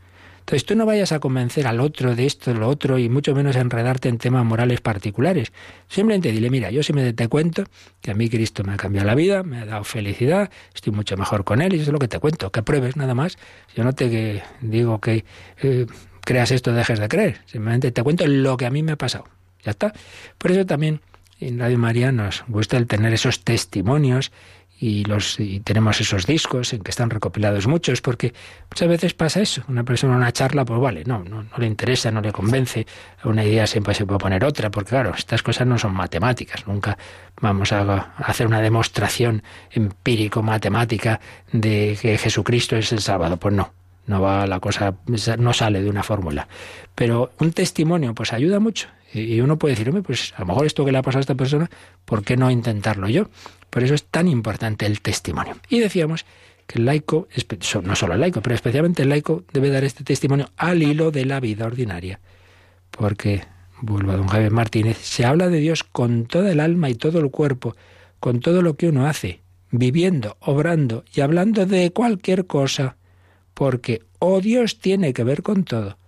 Entonces tú no vayas a convencer al otro de esto, de lo otro, y mucho menos a enredarte en temas morales particulares. Simplemente dile, mira, yo simplemente te cuento que a mí Cristo me ha cambiado la vida, me ha dado felicidad, estoy mucho mejor con Él, y eso es lo que te cuento, que pruebes nada más. Yo no te digo que eh, creas esto, dejes de creer, simplemente te cuento lo que a mí me ha pasado. Ya está. Por eso también en Radio María nos gusta el tener esos testimonios y los y tenemos esos discos en que están recopilados muchos porque muchas veces pasa eso. Una persona una charla pues vale no, no no le interesa no le convence. Una idea siempre se puede poner otra porque claro estas cosas no son matemáticas. Nunca vamos a hacer una demostración empírico matemática de que Jesucristo es el Salvador. Pues no no va la cosa no sale de una fórmula pero un testimonio pues ayuda mucho Y uno puede decir, pues a lo mejor esto que le ha pasado a esta persona, ¿por qué no intentarlo yo? Por eso es tan importante el testimonio. Y decíamos que el laico, no solo el laico, pero especialmente el laico debe dar este testimonio al hilo de la vida ordinaria. Porque, vuelvo a don Javier Martínez, se habla de Dios con toda el alma y todo el cuerpo, con todo lo que uno hace, viviendo, obrando y hablando de cualquier cosa, porque o Dios tiene que ver con todo,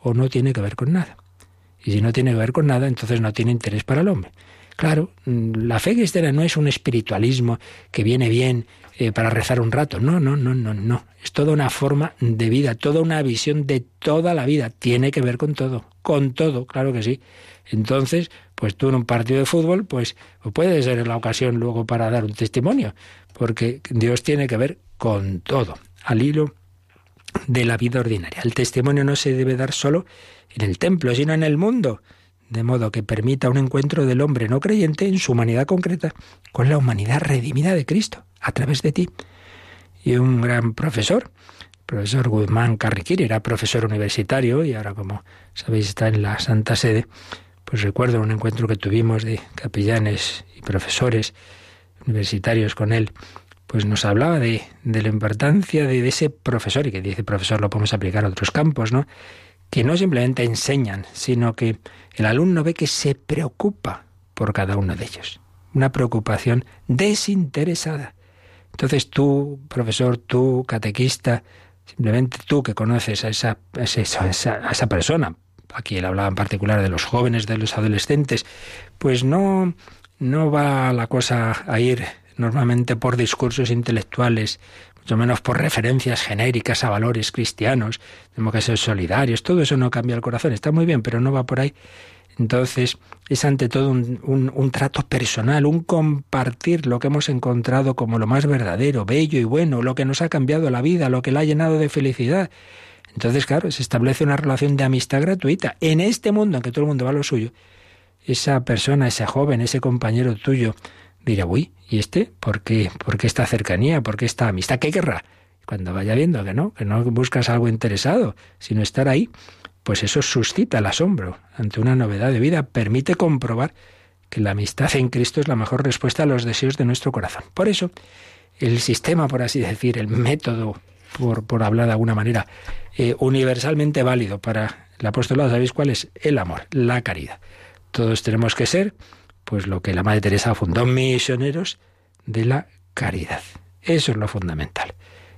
o no tiene que ver con nada. Y si no tiene que ver con nada, entonces no tiene interés para el hombre. Claro, mm, la fe cristiana no es un espiritualismo que viene bien eh, para rezar un rato. No, no, no, no, no. Es toda una forma de vida, toda una visión de toda la vida. Tiene que ver con todo, con todo, claro que sí. Entonces, pues tú en un partido de fútbol, pues puede ser la ocasión luego para dar un testimonio, porque Dios tiene que ver con todo, al hilo de la vida ordinaria. El testimonio no se debe dar solo en el templo, sino en el mundo, de modo que permita un encuentro del hombre no creyente en su humanidad concreta con la humanidad redimida de Cristo, a través de ti. Y un gran profesor, profesor Guzmán Carriquiri, era profesor universitario y ahora, como sabéis, está en la Santa Sede, pues recuerdo un encuentro que tuvimos de capellanes y profesores universitarios con él, pues nos hablaba de, de la importancia de, ese profesor, y que dice profesor lo podemos aplicar a otros campos, ¿no? que no simplemente enseñan, sino que el alumno ve que se preocupa por cada uno de ellos. Una preocupación desinteresada. Entonces tú, profesor, tú, catequista, simplemente tú que conoces a esa, a esa, a esa persona, aquí él hablaba en particular de los jóvenes, de los adolescentes, pues no, no va la cosa a ir normalmente por discursos intelectuales, mucho menos por referencias genéricas a valores cristianos, tenemos que ser solidarios, todo eso no cambia el corazón, está muy bien, pero no va por ahí. Entonces, es ante todo un, un, trato personal, un compartir lo que hemos encontrado como lo más verdadero, bello y bueno, lo que nos ha cambiado la vida, lo que la ha llenado de felicidad. Entonces, claro, se establece una relación de amistad gratuita. En este mundo en que todo el mundo va a lo suyo, esa persona, ese joven, ese compañero tuyo, dirá, uy, ¿y este? ¿Por qué? ¿Por qué esta cercanía? ¿Por qué esta amistad? ¿Qué querrá? Cuando vaya viendo que no, que no buscas algo interesado, sino estar ahí, pues eso suscita el asombro ante una novedad de vida, permite comprobar que la amistad en Cristo es la mejor respuesta a los deseos de nuestro corazón. Por eso, el sistema, por así decir, el método, por, por hablar de alguna manera, eh, universalmente válido para el apostolado, ¿sabéis cuál es? El amor, la caridad. Todos tenemos que ser pues lo que la Madre Teresa fundó, misioneros de la caridad. Eso es lo fundamental.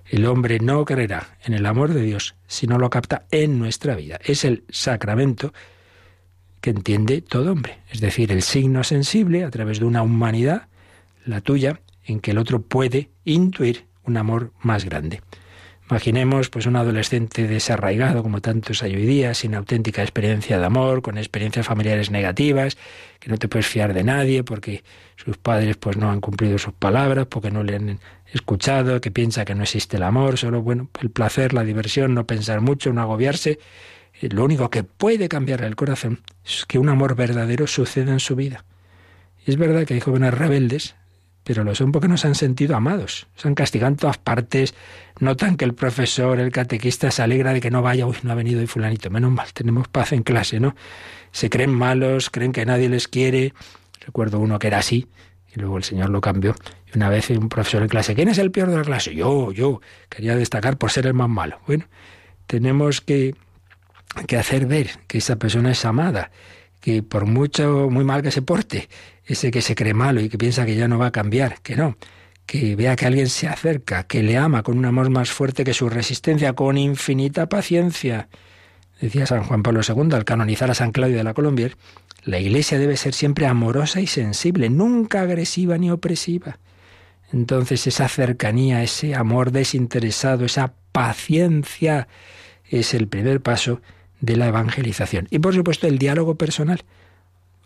El hombre no creerá en el amor de Dios si no lo capta en nuestra vida. Es el sacramento que entiende todo hombre, es decir, el signo sensible a través de una humanidad, la tuya, en que el otro puede intuir un amor más grande. Imaginemos pues un adolescente desarraigado como tantos hay hoy día, sin auténtica experiencia de amor, con experiencias familiares negativas, que no te puedes fiar de nadie porque sus padres pues no han cumplido sus palabras, porque no le han escuchado, que piensa que no existe el amor, solo bueno, el placer, la diversión, no pensar mucho, no agobiarse. Eh, lo único que puede cambiar el corazón es que un amor verdadero suceda en su vida. Es verdad que hay jóvenes rebeldes pero lo son porque no se han sentido amados. Se han castigado en todas partes, notan que el profesor, el catequista se alegra de que no vaya, uy, no ha venido hoy fulanito, menos mal, tenemos paz en clase, ¿no? Se creen malos, creen que nadie les quiere. Recuerdo uno que era así, y luego el Señor lo cambió. Y una vez un profesor en clase, ¿quién es el peor de la clase? Yo, yo. Quería destacar por ser el más malo. Bueno, tenemos que, que hacer ver que esa persona es amada, que por mucho, muy mal que se porte, ese que se cree malo y que piensa que ya no va a cambiar, que no, que vea que alguien se acerca, que le ama con un amor más fuerte que su resistencia, con infinita paciencia. Decía San Juan Pablo II al canonizar a San Claudio de la Colombier, la Iglesia debe ser siempre amorosa y sensible, nunca agresiva ni opresiva. Entonces esa cercanía, ese amor desinteresado, esa paciencia es el primer paso de la evangelización. Y por supuesto el diálogo personal.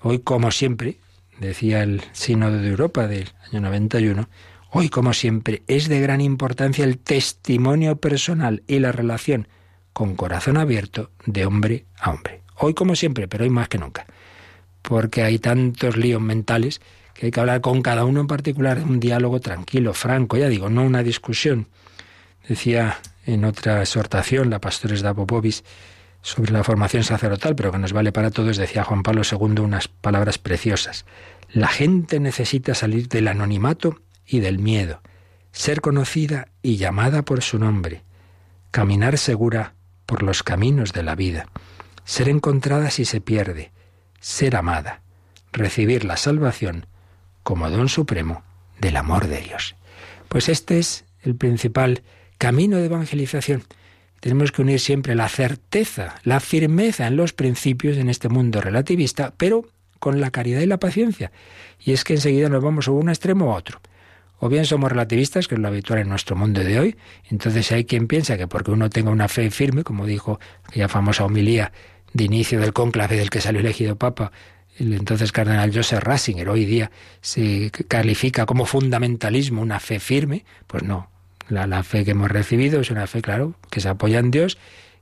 Hoy, como siempre, decía el Sínodo de Europa del año 91, hoy, como siempre, es de gran importancia el testimonio personal y la relación con corazón abierto de hombre a hombre. Hoy, como siempre, pero hoy más que nunca. Porque hay tantos líos mentales que hay que hablar con cada uno en particular, un diálogo tranquilo, franco, ya digo, no una discusión. Decía en otra exhortación la pastora Popovis, sobre la formación sacerdotal, pero que nos vale para todos, decía Juan Pablo II unas palabras preciosas. La gente necesita salir del anonimato y del miedo, ser conocida y llamada por su nombre, caminar segura por los caminos de la vida, ser encontrada si se pierde, ser amada, recibir la salvación como don supremo del amor de Dios. Pues este es el principal camino de evangelización. Tenemos que unir siempre la certeza, la firmeza en los principios en este mundo relativista, pero con la caridad y la paciencia. Y es que enseguida nos vamos a un extremo u otro. O bien somos relativistas, que es lo habitual en nuestro mundo de hoy, entonces hay quien piensa que porque uno tenga una fe firme, como dijo aquella famosa homilía de inicio del cónclave del que salió elegido Papa, el entonces cardenal Joseph Ratzinger, hoy día se califica como fundamentalismo una fe firme, pues no. La, la fe que hemos recibido es una fe, claro, que se apoya en Dios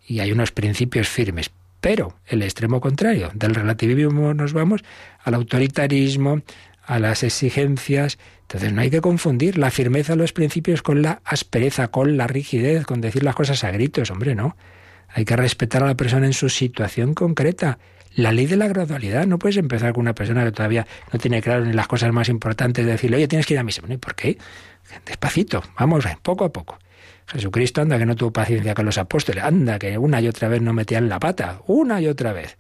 y hay unos principios firmes. Pero el extremo contrario, del relativismo nos vamos al autoritarismo, a las exigencias. Entonces no hay que confundir la firmeza de los principios con la aspereza, con la rigidez, con decir las cosas a gritos, hombre, no. Hay que respetar a la persona en su situación concreta. La ley de la gradualidad. No puedes empezar con una persona que todavía no tiene claro ni las cosas más importantes de decirle, oye, tienes que ir a misa. ¿Y por qué? Despacito, vamos, poco a poco. Jesucristo anda que no tuvo paciencia con los apóstoles, anda que una y otra vez no metían la pata, una y otra vez.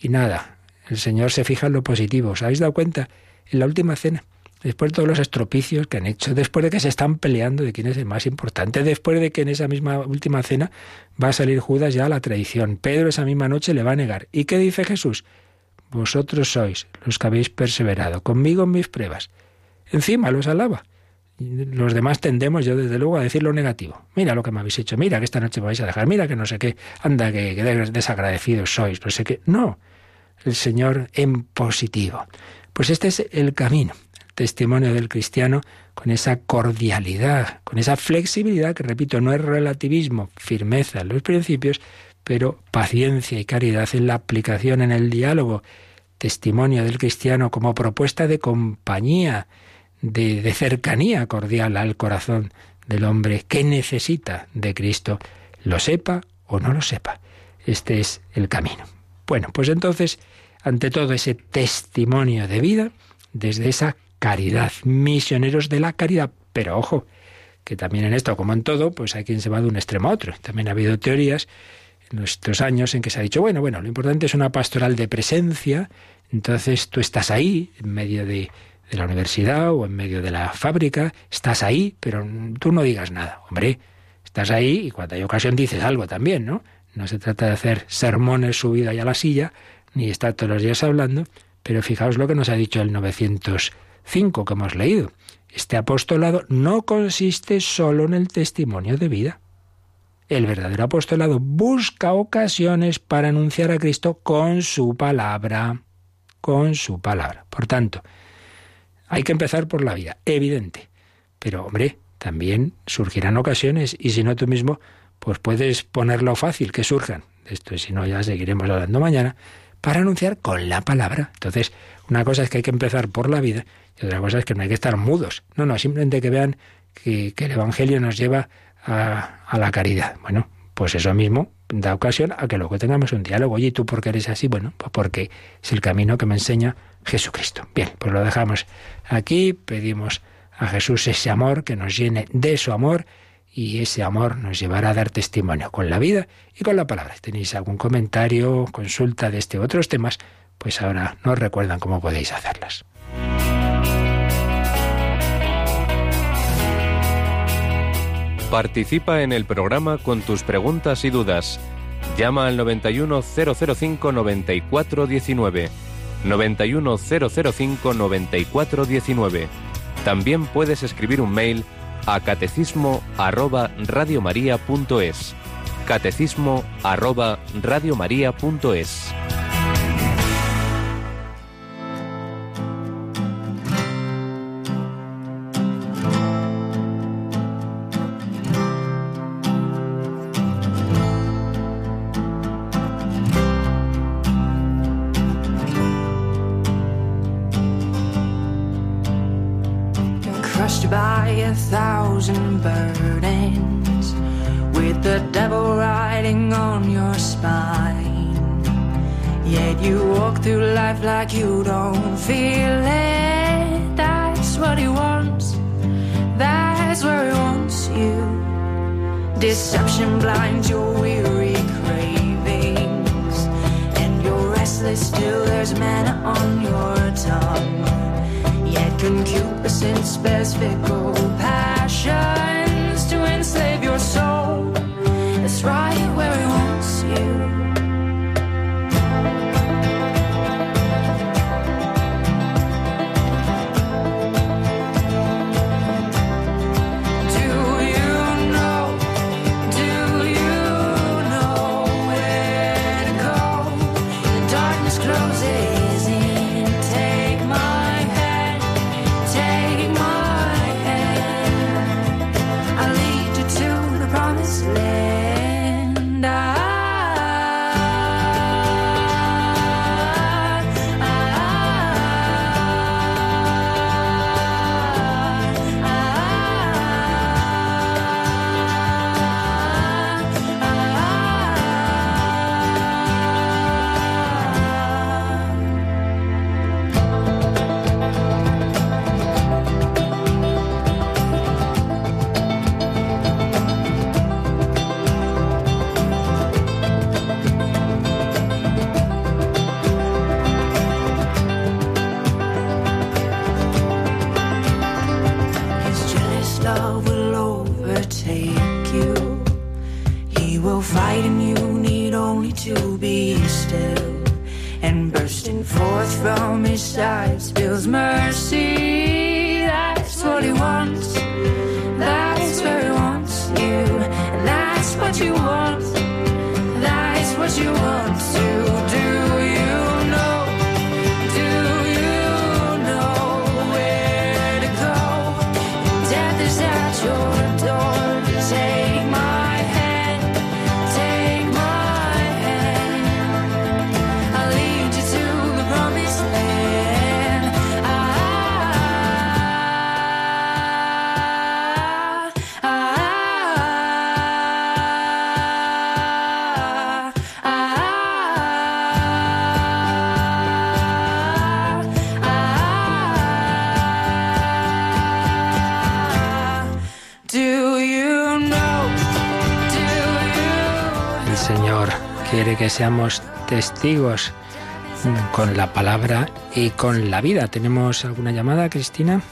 Y nada, el Señor se fija en lo positivo. ¿Os habéis dado cuenta? En la última cena, después de todos los estropicios que han hecho, después de que se están peleando de quién es el más importante, después de que en esa misma última cena va a salir Judas ya a la traición, Pedro esa misma noche le va a negar. ¿Y qué dice Jesús? Vosotros sois los que habéis perseverado conmigo en mis pruebas. Encima los alaba. Los demás tendemos, yo desde luego, a decir lo negativo. Mira lo que me habéis hecho, mira que esta noche me vais a dejar, mira que no sé qué, anda, que, que desagradecidos sois, no sé qué. No, el Señor en positivo. Pues este es el camino, el testimonio del cristiano con esa cordialidad, con esa flexibilidad que, repito, no es relativismo, firmeza en los principios, pero paciencia y caridad en la aplicación, en el diálogo, testimonio del cristiano como propuesta de compañía, de, cercanía cordial al corazón del hombre que necesita de Cristo, lo sepa o no lo sepa. Este es el camino. Bueno, pues entonces, ante todo ese testimonio de vida, desde esa caridad, misioneros de la caridad, pero ojo, que también en esto, como en todo, pues hay quien se va de un extremo a otro. También ha habido teorías en nuestros años en que se ha dicho, bueno, bueno, lo importante es una pastoral de presencia, entonces tú estás ahí, en medio de, de la universidad o en medio de la fábrica, estás ahí, pero tú no digas nada. Hombre, estás ahí y cuando hay ocasión dices algo también, ¿no? No se trata de hacer sermones subidos a la silla, ni estar todos los días hablando, pero fijaos lo que nos ha dicho el 905 que hemos leído. Este apostolado no consiste solo en el testimonio de vida. El verdadero apostolado busca ocasiones para anunciar a Cristo con su palabra, con su palabra. Por tanto, hay que empezar por la vida, evidente. Pero, hombre, también surgirán ocasiones y si no tú mismo, pues puedes ponerlo fácil, que surjan. Esto, si no, ya seguiremos hablando mañana, para anunciar con la palabra. Entonces, una cosa es que hay que empezar por la vida y otra cosa es que no hay que estar mudos. No, no, simplemente que vean que, el Evangelio nos lleva a, a la caridad. Bueno, pues eso mismo da ocasión a que luego tengamos un diálogo. Oye, ¿y tú por qué eres así? Bueno, pues porque es el camino que me enseña Jesucristo. Bien, pues lo dejamos aquí, pedimos a Jesús ese amor que nos llene de su amor y ese amor nos llevará a dar testimonio con la vida y con la palabra. Si tenéis algún comentario, consulta de este u otros temas, pues ahora nos recuerdan cómo podéis hacerlas.
Participa en el programa con tus preguntas y dudas. Llama al 91005 9419. 91005 9419. También puedes escribir un mail a catecismo arroba radiomaria.es. Catecismo arroba radiomaria.es.
walk through life like you don't feel it. That's what he wants. That's where he wants you. Deception blinds your weary cravings. And you're restless till there's manna on your tongue. Yet concupiscence bears fickle passions
seamos testigos con la palabra y con la vida. ¿Tenemos alguna llamada, Cristina?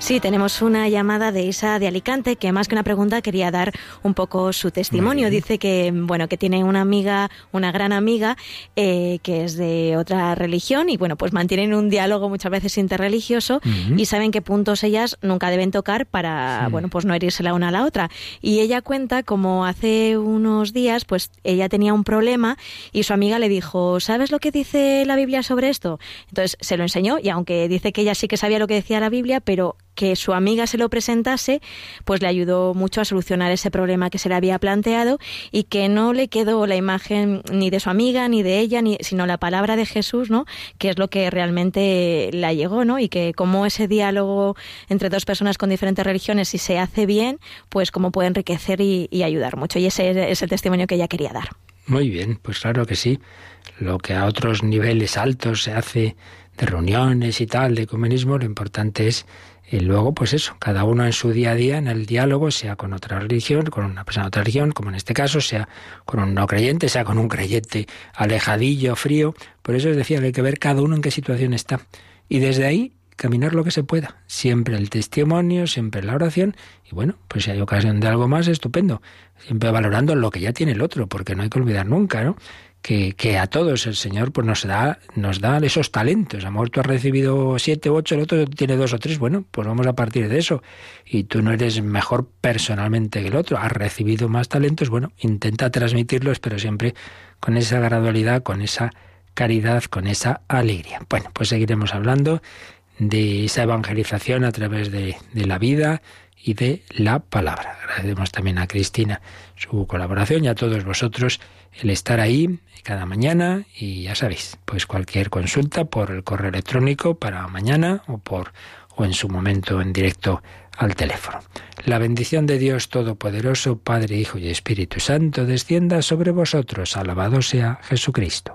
Sí, tenemos una llamada de Isa de Alicante que más que una pregunta quería dar un poco su testimonio. Dice que bueno que tiene una amiga, una gran amiga eh, que es de otra religión y bueno pues mantienen un diálogo muchas veces interreligioso y saben qué puntos ellas nunca deben tocar para bueno pues no herirse la una a la otra. Y ella cuenta como hace unos días pues ella tenía un problema y su amiga le dijo ¿sabes lo que dice la Biblia sobre esto? Entonces se lo enseñó y aunque dice que ella sí que sabía lo que decía la Biblia pero que su amiga se lo presentase, pues le ayudó mucho a solucionar ese problema que se le había planteado y que no le quedó la imagen ni de su amiga ni de ella, ni, sino la palabra de Jesús, ¿no? Que es lo que realmente la llegó, ¿no? Y que como ese diálogo entre dos personas con diferentes religiones, si se hace bien, pues como puede enriquecer y, y ayudar mucho. Y ese es el testimonio que ella quería dar.
Muy bien, pues claro que sí. Lo que a otros niveles altos se hace de reuniones y tal, de ecumenismo, lo importante es y luego, pues eso, cada uno en su día a día, en el diálogo, sea con otra religión, con una persona de otra religión, como en este caso, sea con un no creyente, sea con un creyente alejadillo, frío. Por eso os decía que hay que ver cada uno en qué situación está. Y desde ahí caminar lo que se pueda. Siempre el testimonio, siempre la oración. Y bueno, pues si hay ocasión de algo más, estupendo. Siempre valorando lo que ya tiene el otro, porque no hay que olvidar nunca, ¿no? Que, a todos el Señor pues nos da, nos da esos talentos. A lo mejor tú has recibido siete ocho, el otro tiene dos o tres. Bueno, pues vamos a partir de eso. Y tú no eres mejor personalmente que el otro. Has recibido más talentos. Bueno, intenta transmitirlos, pero siempre con esa gradualidad, con esa caridad, con esa alegría. Bueno, pues seguiremos hablando de esa evangelización a través de, de la vida y de la palabra. Agradecemos también a Cristina su colaboración y a todos vosotros el estar ahí cada mañana y ya sabéis, pues cualquier consulta por el correo electrónico para mañana o por o en su momento en directo al teléfono. La bendición de Dios Todopoderoso, Padre, Hijo y Espíritu Santo, descienda sobre vosotros. Alabado sea Jesucristo.